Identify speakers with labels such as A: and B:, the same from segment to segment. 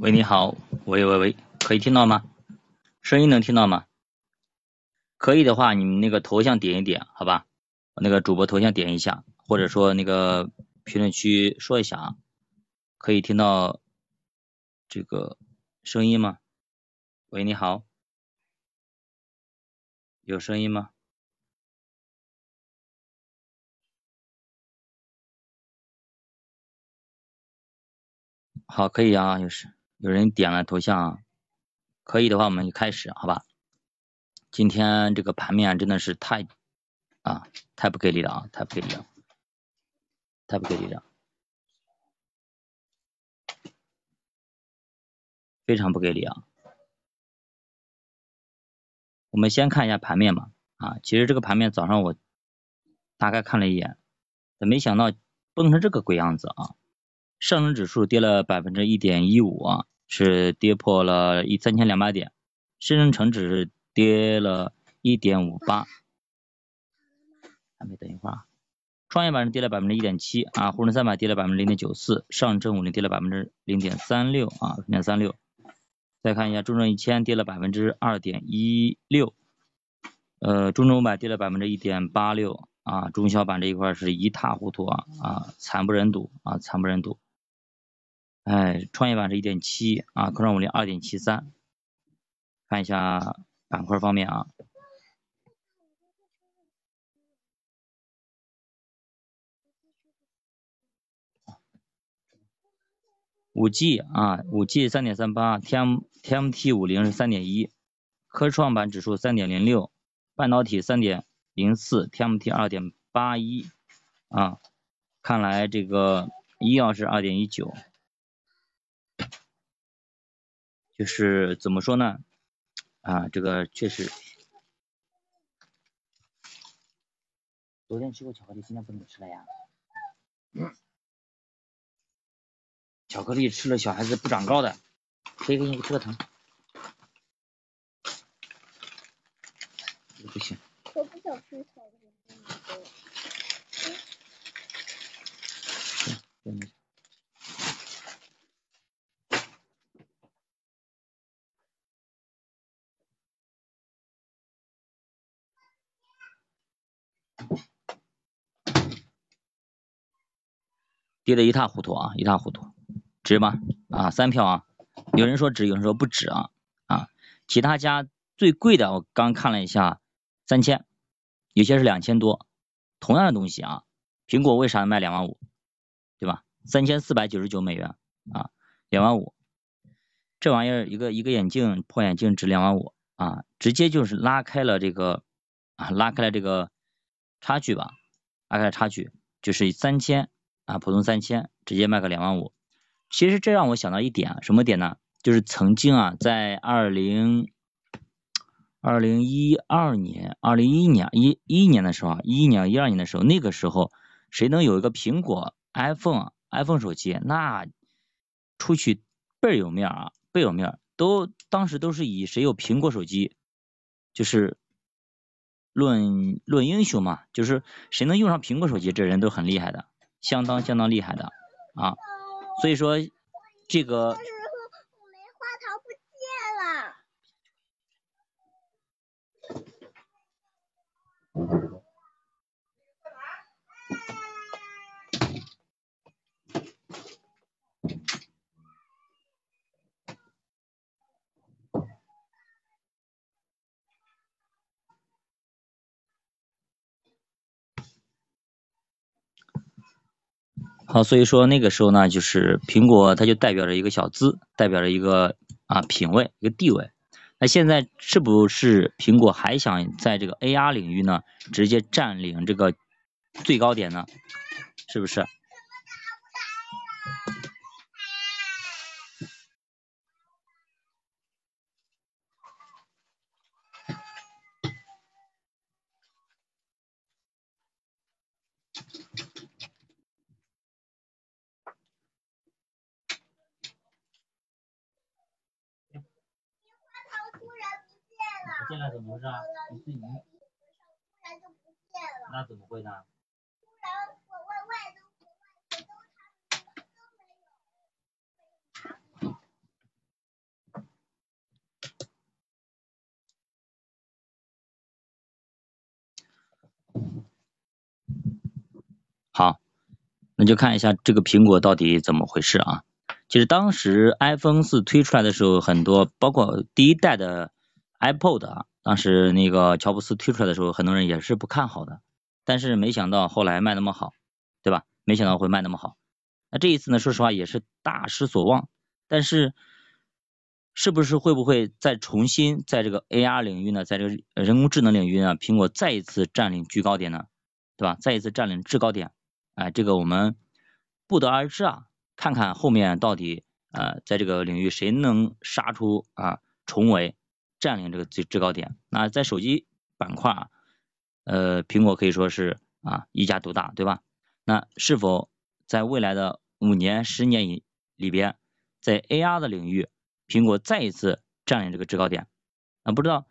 A: 喂，你好，喂喂喂，可以听到吗？声音能听到吗？可以的话，你们那个头像点一点，好吧？那个主播头像点一下，或者说那个评论区说一下啊，可以听到这个声音吗？喂，你好，有声音吗？好，可以啊，有是有人点了头像，可以的话我们就开始，好吧？今天这个盘面真的是太啊太不给力了啊，太不给力了，太不给力了，非常不给力啊！我们先看一下盘面吧啊，其实这个盘面早上我大概看了一眼，没想到崩成这个鬼样子啊！上证指数跌了百分之一点一五啊，是跌破了一三千两百点。深证成指跌了一点五八，还没等一会儿啊。创业板是跌了百分之一点七啊，沪深三百跌了百分之零点九四，上证五零跌了百分之零点三六啊，零点三六。再看一下中证一千跌了百分之二点一六，呃，中证五百跌了百分之一点八六啊，中小板这一块是一塌糊涂啊啊，惨不忍睹啊，惨不忍睹。哎，创业板是一点七啊，科创五零二点七三。看一下板块方面啊，五 G 啊，五 G 三点三八，T M T M T 五零是三点一，科创板指数三点零六，半导体三点零四，T M T 二点八一啊，看来这个医药是二点一九。就是怎么说呢？啊，这个确实，昨天吃过巧克力，今天不能吃了呀。巧克力吃了小孩子不长高的，可以给你吃个糖。不行。我不想吃巧克力。嗯。跌得一塌糊涂啊，一塌糊涂，值吗？啊，三票啊，有人说值，有人说不值啊啊，其他家最贵的我刚看了一下，三千，有些是两千多，同样的东西啊，苹果为啥卖两万五，对吧？三千四百九十九美元啊，两万五，这玩意儿一个一个眼镜破眼镜值两万五啊，直接就是拉开了这个啊，拉开了这个差距吧，拉开了差距，就是三千。啊，普通三千直接卖个两万五，其实这让我想到一点，什么点呢？就是曾经啊，在二零二零一二年、二零一一年一一年的时候啊，一一年、一二年的时候，那个时候谁能有一个苹果 iPhone iPhone 手机，那出去倍儿有面啊，倍有面，都当时都是以谁有苹果手机，就是论论英雄嘛，就是谁能用上苹果手机，这人都很厉害的。相当相当厉害的啊，所以说这个。好，所以说那个时候呢，就是苹果它就代表着一个小资，代表着一个啊品位，一个地位。那现在是不是苹果还想在这个 AR 领域呢，直接占领这个最高点呢？是不是？现在怎么回事啊？不。那怎么会呢？好，那就看一下这个苹果到底怎么回事啊？其实当时 iPhone 四推出来的时候，很多包括第一代的 iPod 啊，当时那个乔布斯推出来的时候，很多人也是不看好的。但是没想到后来卖那么好，对吧？没想到会卖那么好。那这一次呢，说实话也是大失所望。但是是不是会不会再重新在这个 AR 领域呢，在这个人工智能领域呢，苹果再一次占领居高点呢？对吧？再一次占领制高点，哎，这个我们不得而知啊。看看后面到底呃，在这个领域谁能杀出啊重围，占领这个最制高点？那在手机板块啊。呃，苹果可以说是啊一家独大，对吧？那是否在未来的五年、十年以里边，在 AR 的领域，苹果再一次占领这个制高点？啊，不知道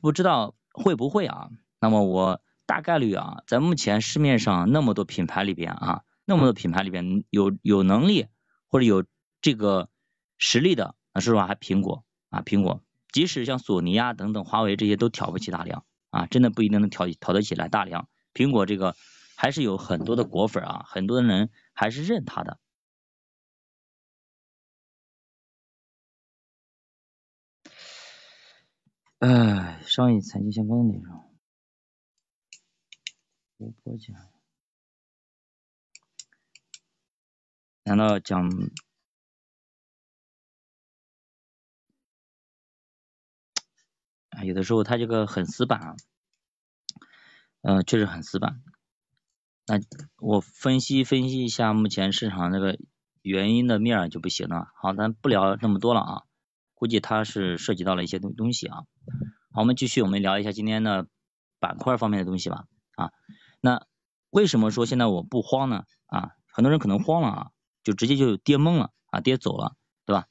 A: 不知道会不会啊？那么我大概率啊，在目前市面上那么多品牌里边啊，那么多品牌里边有有能力或者有这个实力的，那说实话？还苹果啊，苹果，即使像索尼啊等等，华为这些都挑不起大梁。啊，真的不一定能挑挑得起来大梁。苹果这个还是有很多的果粉啊，很多的人还是认它的。哎，商业财经相关的内容，我播讲。难道讲？有的时候它这个很死板啊，嗯，确实很死板。那我分析分析一下目前市场这个原因的面就不行了。好，咱不聊那么多了啊，估计它是涉及到了一些东东西啊。好，我们继续，我们聊一下今天的板块方面的东西吧。啊，那为什么说现在我不慌呢？啊，很多人可能慌了啊，就直接就跌懵了啊，跌走了，对吧？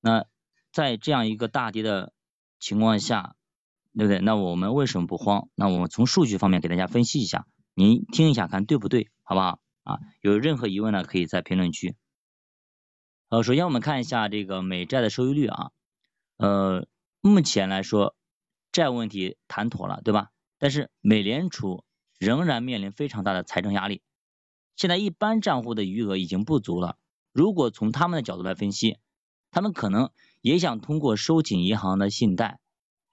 A: 那在这样一个大跌的情况下，对不对？那我们为什么不慌？那我们从数据方面给大家分析一下，您听一下看对不对，好不好？啊，有任何疑问呢，可以在评论区。呃，首先我们看一下这个美债的收益率啊，呃，目前来说债务问题谈妥了，对吧？但是美联储仍然面临非常大的财政压力，现在一般账户的余额已经不足了。如果从他们的角度来分析，他们可能也想通过收紧银行的信贷。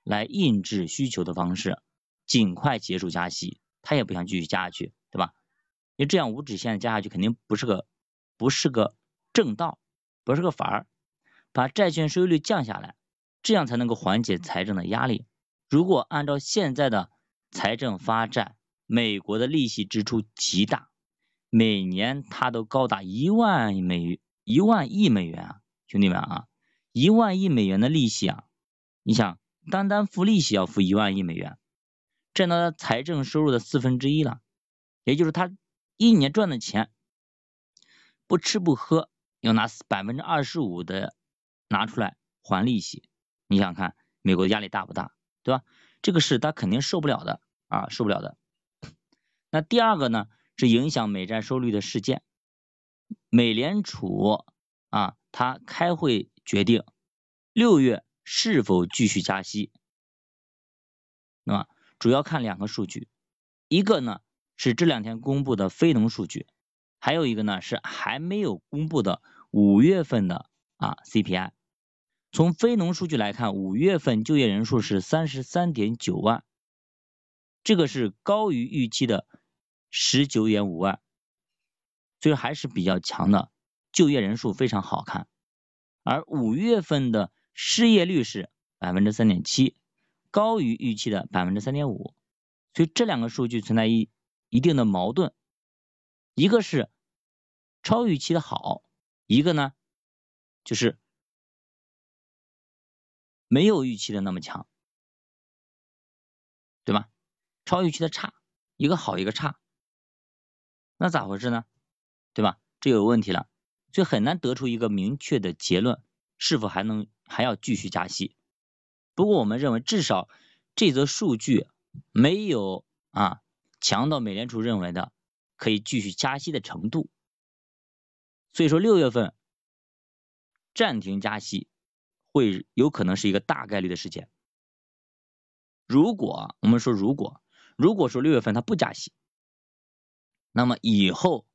A: 来抑制需求的方式，尽快结束加息，他也不想继续加下去，对吧？因为这样无止线的加下去肯定不是个不是个正道，不是个法儿。把债券收益率降下来，这样才能够缓解财政的压力。如果按照现在的财政发债，美国的利息支出极大，每年它都高达一万美一万亿美元啊，兄弟们啊，一万亿美元的利息啊，你想？单单付利息要付一万亿美元，占到他财政收入的四分之一了。也就是他一年赚的钱，不吃不喝要拿百分之二十五的拿出来还利息。你想看，美国压力大不大？对吧？这个是他肯定受不了的啊，受不了的。那第二个呢，是影响美债收率的事件。美联储啊，他开会决定六月。是否继续加息？那么主要看两个数据，一个呢是这两天公布的非农数据，还有一个呢是还没有公布的五月份的啊 CPI。从非农数据来看，五月份就业人数是三十三点九万，这个是高于预期的十九点五万，所以还是比较强的，就业人数非常好看。而五月份的失业率是百分之三点七，高于预期的百分之三点五，所以这两个数据存在一一定的矛盾，一个是超预期的好，一个呢就是没有预期的那么强，对吧？超预期的差，一个好一个差，那咋回事呢？对吧？这有问题了，所以很难得出一个明确的结论，是否还能？还要继续加息，不过我们认为至少这则数据没有啊强到美联储认为的可以继续加息的程度，所以说六月份暂停加息会有可能是一个大概率的事件。如果我们说如果如果说六月份它不加息，那么以后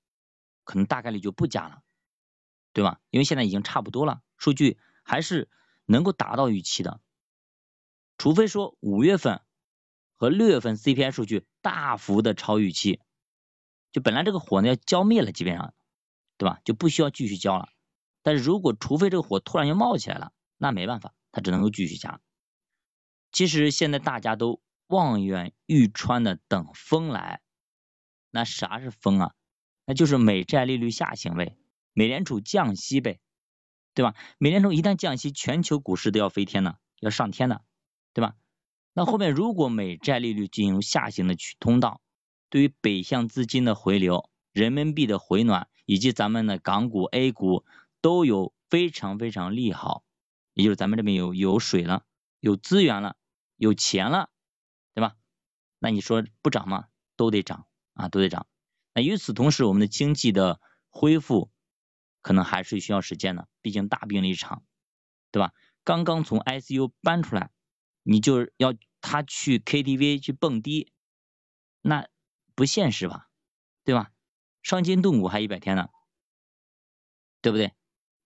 A: 可能大概率就不加了，对吧？因为现在已经差不多了，数据还是能够达到预期的，除非说五月份和六月份 CPI 数据大幅的超预期，就本来这个火呢要浇灭了，基本上，对吧？就不需要继续浇了。但是如果除非这个火突然又冒起来了，那没办法，它只能够继续加。其实现在大家都望眼欲穿的等风来，那啥是风啊？那就是美债利率下行呗，美联储降息呗，对吧？美联储一旦降息，全球股市都要飞天呢，要上天的，对吧？那后面如果美债利率进入下行的去通道，对于北向资金的回流、人民币的回暖以及咱们的港股、A 股都有非常非常利好，也就是咱们这边有有水了，有资源了，有钱了，对吧？那你说不涨吗？都得涨啊，都得涨。那与此同时，我们的经济的恢复可能还是需要时间的，毕竟大病了一场，对吧？刚刚从 ICU 搬出来，你就要他去 KTV 去蹦迪，那不现实吧？对吧？伤筋动骨还一百天呢，对不对？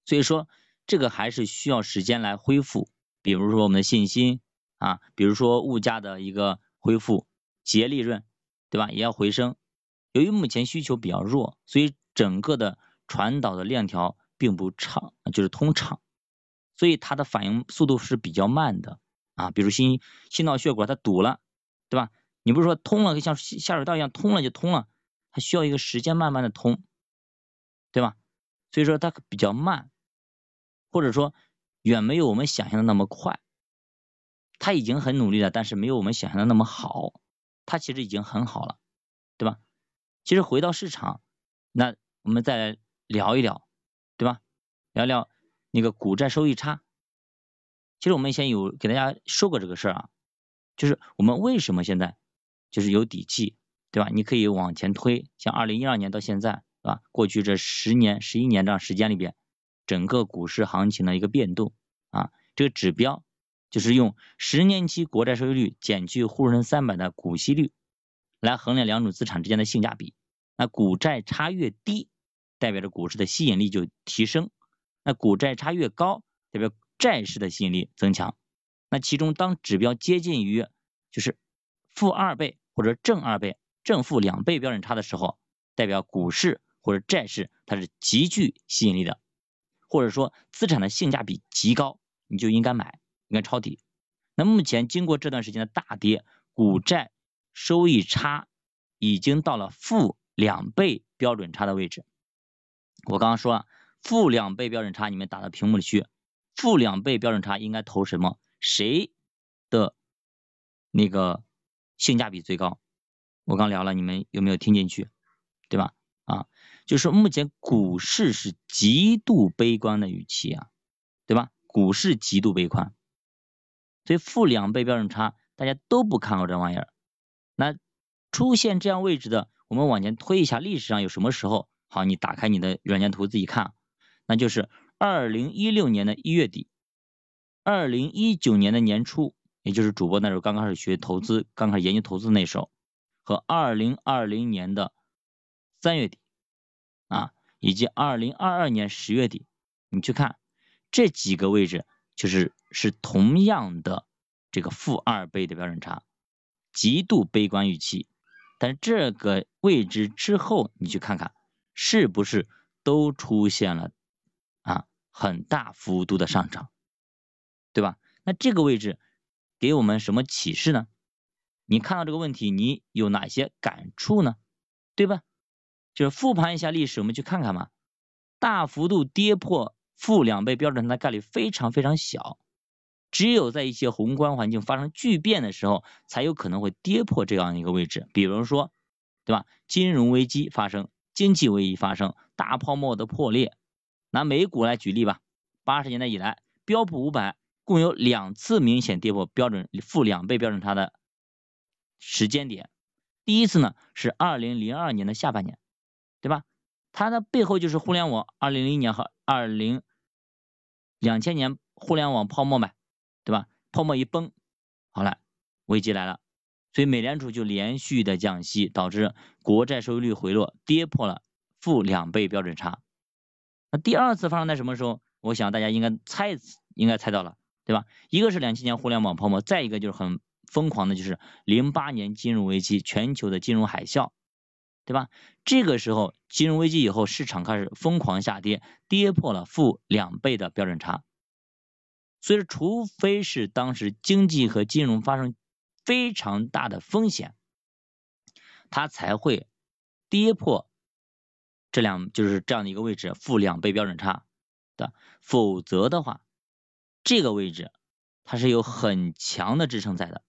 A: 所以说这个还是需要时间来恢复，比如说我们的信心啊，比如说物价的一个恢复，企业利润，对吧？也要回升。由于目前需求比较弱，所以整个的传导的链条并不畅，就是通畅，所以它的反应速度是比较慢的啊。比如心心脑血管它堵了，对吧？你不是说通了，像下水道一样通了就通了，它需要一个时间慢慢的通，对吧？所以说它比较慢，或者说远没有我们想象的那么快。它已经很努力了，但是没有我们想象的那么好。它其实已经很好了，对吧？其实回到市场，那我们再来聊一聊，对吧？聊聊那个股债收益差。其实我们以前有给大家说过这个事儿啊，就是我们为什么现在就是有底气，对吧？你可以往前推，像二零一二年到现在，是吧？过去这十年、十一年这样时间里边，整个股市行情的一个变动啊，这个指标就是用十年期国债收益率减去沪深三百的股息率来衡量两种资产之间的性价比。那股债差越低，代表着股市的吸引力就提升；那股债差越高，代表债市的吸引力增强。那其中当指标接近于就是负二倍或者正二倍、正负两倍标准差的时候，代表股市或者债市它是极具吸引力的，或者说资产的性价比极高，你就应该买，应该抄底。那目前经过这段时间的大跌，股债收益差已经到了负。两倍标准差的位置，我刚刚说了，负两倍标准差，你们打到屏幕里去。负两倍标准差应该投什么？谁的那个性价比最高？我刚聊了，你们有没有听进去？对吧？啊，就是目前股市是极度悲观的预期啊，对吧？股市极度悲观，所以负两倍标准差，大家都不看好这玩意儿。那出现这样位置的。我们往前推一下，历史上有什么时候？好，你打开你的软件图自己看，那就是二零一六年的一月底，二零一九年的年初，也就是主播那时候刚开始学投资，刚开始研究投资那时候，和二零二零年的三月底啊，以及二零二二年十月底，你去看这几个位置，就是是同样的这个负二倍的标准差，极度悲观预期。但这个位置之后，你去看看是不是都出现了啊很大幅度的上涨，对吧？那这个位置给我们什么启示呢？你看到这个问题，你有哪些感触呢？对吧？就是复盘一下历史，我们去看看嘛。大幅度跌破负两倍标准差的概率非常非常小。只有在一些宏观环境发生巨变的时候，才有可能会跌破这样一个位置。比如说，对吧？金融危机发生，经济危机发生，大泡沫的破裂。拿美股来举例吧，八十年代以来，标普五百共有两次明显跌破标准负两倍标准差的时间点。第一次呢是二零零二年的下半年，对吧？它的背后就是互联网二零零一年和二零两千年互联网泡沫呗。对吧？泡沫一崩，好了，危机来了，所以美联储就连续的降息，导致国债收益率回落，跌破了负两倍标准差。那第二次发生在什么时候？我想大家应该猜，应该猜到了，对吧？一个是两千年互联网泡沫，再一个就是很疯狂的，就是零八年金融危机，全球的金融海啸，对吧？这个时候金融危机以后，市场开始疯狂下跌，跌破了负两倍的标准差。所以，除非是当时经济和金融发生非常大的风险，它才会跌破这两就是这样的一个位置，负两倍标准差的。否则的话，这个位置它是有很强的支撑在的，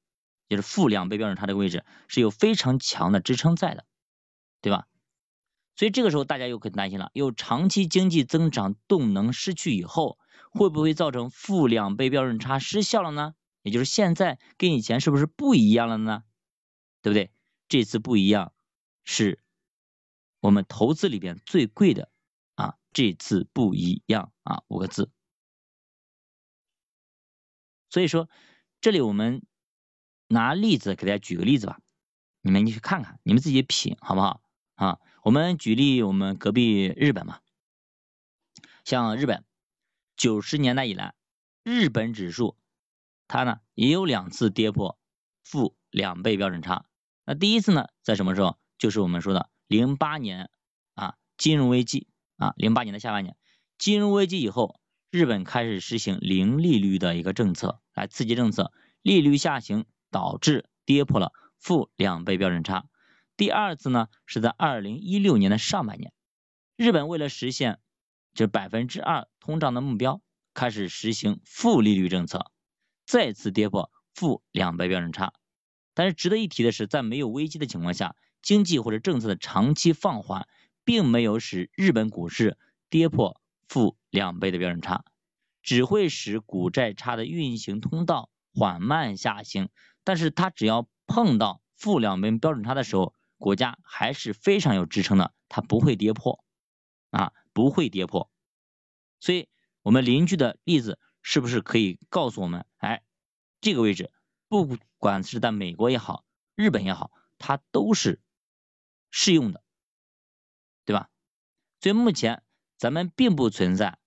A: 就是负两倍标准差这个位置是有非常强的支撑在的，对吧？所以这个时候大家又可担心了，有长期经济增长动能失去以后。会不会造成负两倍标准差失效了呢？也就是现在跟以前是不是不一样了呢？对不对？这次不一样是我们投资里边最贵的啊，这次不一样啊五个字。所以说这里我们拿例子给大家举个例子吧，你们去看看，你们自己品好不好啊？我们举例我们隔壁日本嘛，像日本。九十年代以来，日本指数它呢也有两次跌破负两倍标准差。那第一次呢在什么时候？就是我们说的零八年啊金融危机啊零八年的下半年，金融危机以后，日本开始实行零利率的一个政策来刺激政策，利率下行导致跌破了负两倍标准差。第二次呢是在二零一六年的上半年，日本为了实现就百分之二通胀的目标，开始实行负利率政策，再次跌破负两倍标准差。但是值得一提的是，在没有危机的情况下，经济或者政策的长期放缓，并没有使日本股市跌破负两倍的标准差，只会使股债差的运行通道缓慢下行。但是它只要碰到负两倍标准差的时候，国家还是非常有支撑的，它不会跌破啊。不会跌破，所以我们邻居的例子是不是可以告诉我们，哎，这个位置不管是在美国也好，日本也好，它都是适用的，对吧？所以目前咱们并不存在，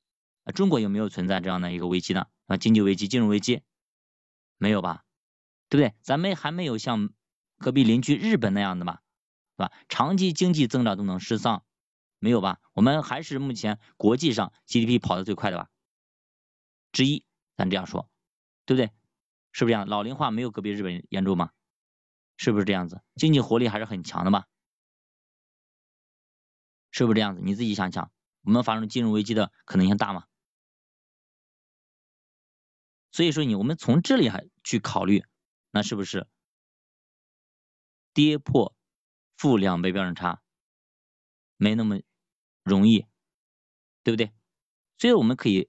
A: 啊中国有没有存在这样的一个危机呢？啊，经济危机、金融危机没有吧？对不对？咱们还没有像隔壁邻居日本那样的吧？是吧？长期经济增长都能失丧。没有吧？我们还是目前国际上 GDP 跑得最快的吧？之一，咱这样说，对不对？是不是这样？老龄化没有隔壁日本严重吗？是不是这样子？经济活力还是很强的吧？是不是这样子？你自己想想，我们发生金融危机的可能性大吗？所以说你我们从这里还去考虑，那是不是跌破负两倍标准差没那么？容易，对不对？所以我们可以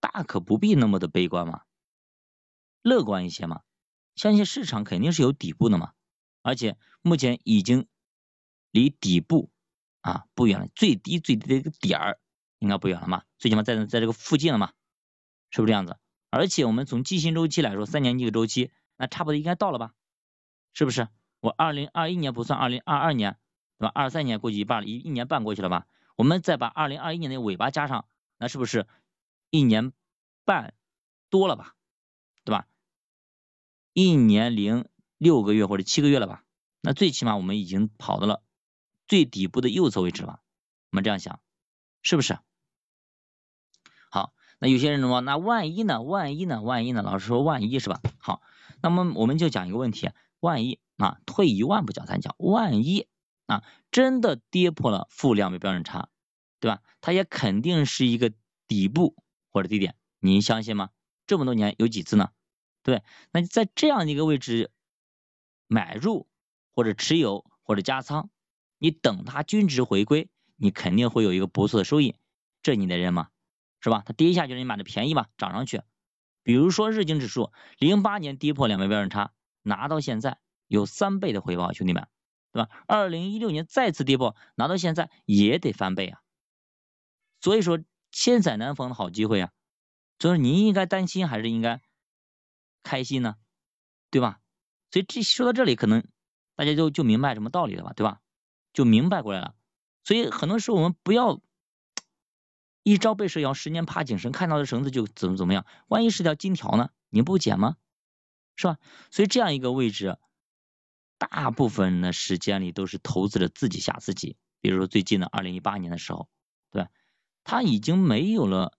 A: 大可不必那么的悲观嘛，乐观一些嘛，相信市场肯定是有底部的嘛，而且目前已经离底部啊不远了，最低最低的一个点儿应该不远了嘛，最起码在在这个附近了嘛，是不是这样子？而且我们从基新周期来说，三年一个周期，那差不多应该到了吧？是不是？我二零二一年不算，二零二二年对吧？二三年过去一半了，一一年半过去了吧？我们再把二零二一年的尾巴加上，那是不是一年半多了吧？对吧？一年零六个月或者七个月了吧？那最起码我们已经跑到了最底部的右侧位置了。我们这样想，是不是？好，那有些人说，那万一呢？万一呢？万一呢？老师说万一是吧？好，那么我们就讲一个问题：万一啊，退一万步讲，咱讲万一。啊，真的跌破了负两倍标准差，对吧？它也肯定是一个底部或者低点，您相信吗？这么多年有几次呢？对，那在这样一个位置买入或者持有或者加仓，你等它均值回归，你肯定会有一个不错的收益，这你得认吗？是吧？它跌下去你买的便宜吧，涨上去，比如说日经指数零八年跌破两倍标准差，拿到现在有三倍的回报，兄弟们。对吧？二零一六年再次跌破，拿到现在也得翻倍啊。所以说千载难逢的好机会啊。所以您应该担心还是应该开心呢？对吧？所以这说到这里，可能大家就就明白什么道理了吧？对吧？就明白过来了。所以很多时候我们不要一朝被蛇咬，十年怕井绳，看到的绳子就怎么怎么样，万一是条金条呢？你不捡吗？是吧？所以这样一个位置，大部分的时间里都是投资者自己吓自己。比如说最近的二零一八年的时候，对吧？它已经没有了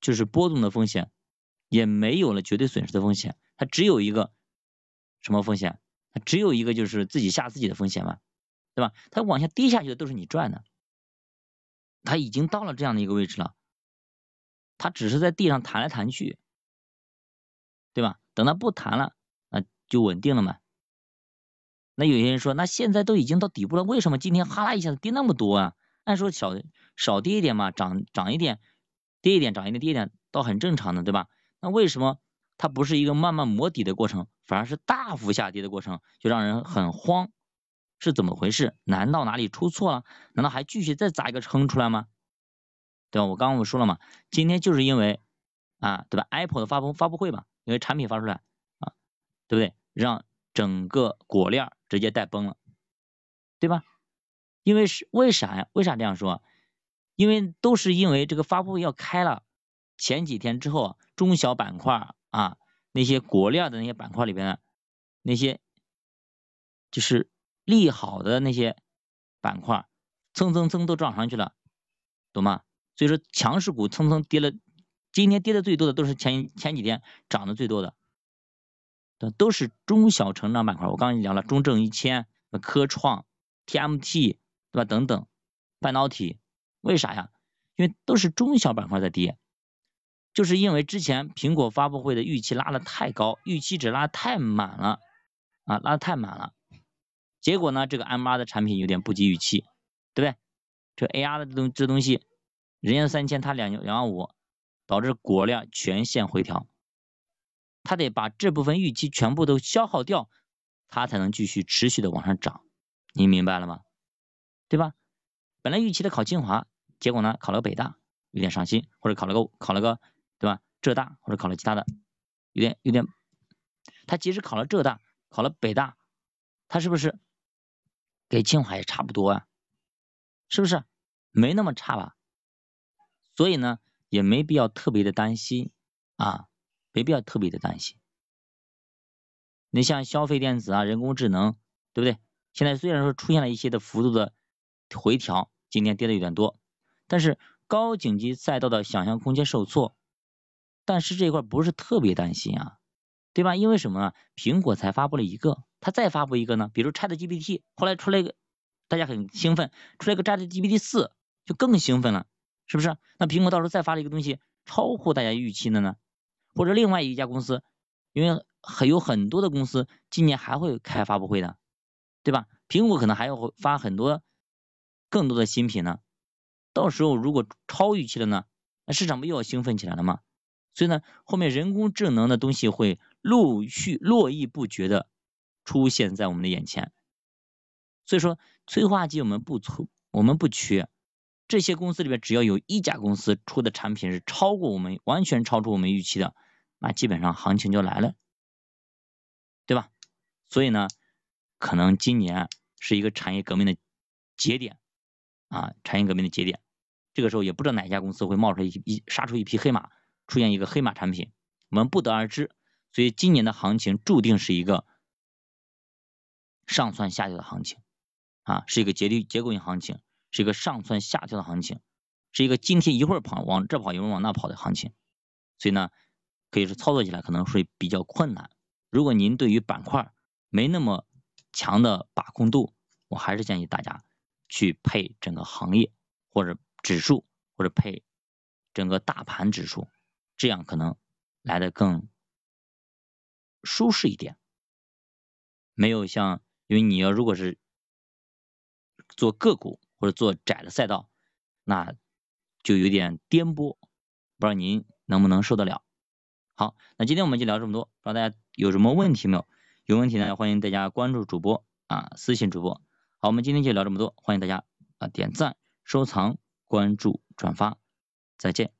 A: 就是波动的风险，也没有了绝对损失的风险，它只有一个什么风险？它只有一个就是自己吓自己的风险嘛，对吧？它往下跌下去的都是你赚的，它已经到了这样的一个位置了，它只是在地上弹来弹去，对吧？等它不弹了，那就稳定了嘛。那有些人说，那现在都已经到底部了，为什么今天哈啦一下子跌那么多啊？按说小少跌一点嘛，涨涨一点，跌一点，涨一点，跌一点，倒很正常的，对吧？那为什么它不是一个慢慢磨底的过程，反而是大幅下跌的过程，就让人很慌？是怎么回事？难道哪里出错了？难道还继续再砸一个坑出来吗？对吧？我刚刚我说了嘛，今天就是因为啊，对吧？Apple 的发布发布会吧，因为产品发出来啊，对不对？让整个果链直接带崩了，对吧？因为是为啥呀？为啥这样说？因为都是因为这个发布会要开了，前几天之后，中小板块啊，那些国链的那些板块里边的那些就是利好的那些板块，蹭蹭蹭都涨上去了，懂吗？所以说强势股蹭蹭跌了，今天跌的最多的都是前前几天涨的最多的。都是中小成长板块，我刚才聊了中证一千、科创、TMT，对吧？等等，半导体，为啥呀？因为都是中小板块在跌，就是因为之前苹果发布会的预期拉的太高，预期值拉太满了啊，拉的太满了，结果呢，这个 M 八的产品有点不及预期，对不对？这 AR 的这东这东西，人家三千，它两两万五，导致果量全线回调。他得把这部分预期全部都消耗掉，他才能继续持续的往上涨，你明白了吗？对吧？本来预期的考清华，结果呢考了北大，有点伤心，或者考了个考了个对吧？浙大或者考了其他的，有点有点，他即使考了浙大，考了北大，他是不是给清华也差不多啊？是不是？没那么差吧？所以呢，也没必要特别的担心啊。没必要特别的担心。你像消费电子啊、人工智能，对不对？现在虽然说出现了一些的幅度的回调，今天跌的有点多，但是高景气赛道的想象空间受挫。但是这一块不是特别担心啊，对吧？因为什么呢？苹果才发布了一个，它再发布一个呢？比如 Chat GPT，后来出来一个，大家很兴奋，出来一个 Chat GPT 四，就更兴奋了，是不是？那苹果到时候再发了一个东西，超乎大家预期的呢？或者另外一家公司，因为很有很多的公司今年还会开发布会的，对吧？苹果可能还要发很多更多的新品呢。到时候如果超预期了呢，那市场不又要兴奋起来了吗？所以呢，后面人工智能的东西会陆续络绎不绝的出现在我们的眼前。所以说，催化剂我们不缺，我们不缺。这些公司里面，只要有一家公司出的产品是超过我们，完全超出我们预期的，那基本上行情就来了，对吧？所以呢，可能今年是一个产业革命的节点啊，产业革命的节点。这个时候也不知道哪一家公司会冒出一一杀出一匹黑马，出现一个黑马产品，我们不得而知。所以今年的行情注定是一个上蹿下跳的行情啊，是一个结构结构性行情。是一个上蹿下跳的行情，是一个今天一会儿跑往这跑一会儿往那跑的行情，所以呢，可以说操作起来可能会比较困难。如果您对于板块没那么强的把控度，我还是建议大家去配整个行业或者指数或者配整个大盘指数，这样可能来的更舒适一点。没有像，因为你要如果是做个股。或者做窄的赛道，那就有点颠簸，不知道您能不能受得了。好，那今天我们就聊这么多，不知道大家有什么问题没有？有问题呢，欢迎大家关注主播啊，私信主播。好，我们今天就聊这么多，欢迎大家啊点赞、收藏、关注、转发，再见。